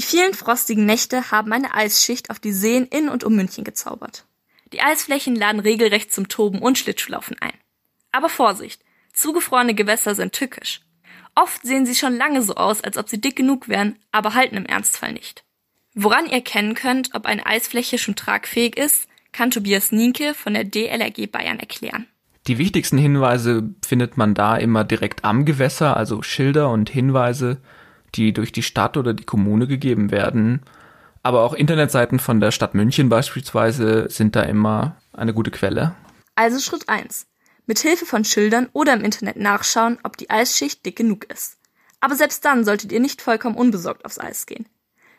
Die vielen frostigen Nächte haben eine Eisschicht auf die Seen in und um München gezaubert. Die Eisflächen laden regelrecht zum Toben und Schlittschuhlaufen ein. Aber Vorsicht, zugefrorene Gewässer sind tückisch. Oft sehen sie schon lange so aus, als ob sie dick genug wären, aber halten im Ernstfall nicht. Woran ihr erkennen könnt, ob eine Eisfläche schon tragfähig ist, kann Tobias Nienke von der DLRG Bayern erklären. Die wichtigsten Hinweise findet man da immer direkt am Gewässer, also Schilder und Hinweise, die durch die Stadt oder die Kommune gegeben werden. Aber auch Internetseiten von der Stadt München beispielsweise sind da immer eine gute Quelle. Also Schritt 1. Mit Hilfe von Schildern oder im Internet nachschauen, ob die Eisschicht dick genug ist. Aber selbst dann solltet ihr nicht vollkommen unbesorgt aufs Eis gehen.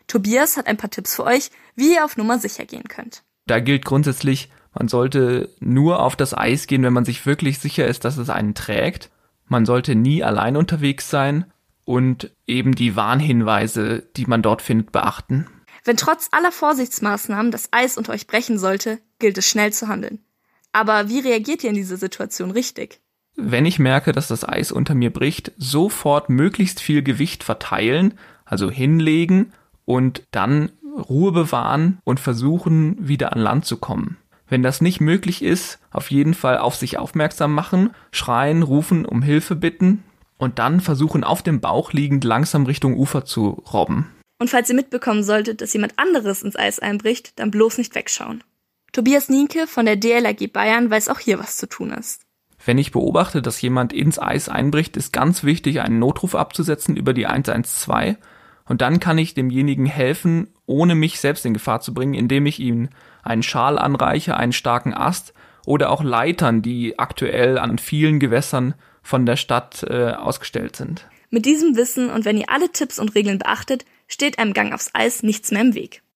Tobias hat ein paar Tipps für euch, wie ihr auf Nummer sicher gehen könnt. Da gilt grundsätzlich, man sollte nur auf das Eis gehen, wenn man sich wirklich sicher ist, dass es einen trägt. Man sollte nie allein unterwegs sein und eben die Warnhinweise, die man dort findet, beachten. Wenn trotz aller Vorsichtsmaßnahmen das Eis unter euch brechen sollte, gilt es schnell zu handeln. Aber wie reagiert ihr in dieser Situation richtig? Wenn ich merke, dass das Eis unter mir bricht, sofort möglichst viel Gewicht verteilen, also hinlegen und dann Ruhe bewahren und versuchen, wieder an Land zu kommen. Wenn das nicht möglich ist, auf jeden Fall auf sich aufmerksam machen, schreien, rufen, um Hilfe bitten und dann versuchen, auf dem Bauch liegend langsam Richtung Ufer zu robben. Und falls ihr mitbekommen solltet, dass jemand anderes ins Eis einbricht, dann bloß nicht wegschauen. Tobias Nienke von der DLRG Bayern weiß auch hier, was zu tun ist. Wenn ich beobachte, dass jemand ins Eis einbricht, ist ganz wichtig, einen Notruf abzusetzen über die 112 und dann kann ich demjenigen helfen, ohne mich selbst in Gefahr zu bringen, indem ich ihm einen Schal anreiche, einen starken Ast oder auch Leitern, die aktuell an vielen Gewässern von der Stadt äh, ausgestellt sind. Mit diesem Wissen und wenn ihr alle Tipps und Regeln beachtet, steht einem Gang aufs Eis nichts mehr im Weg.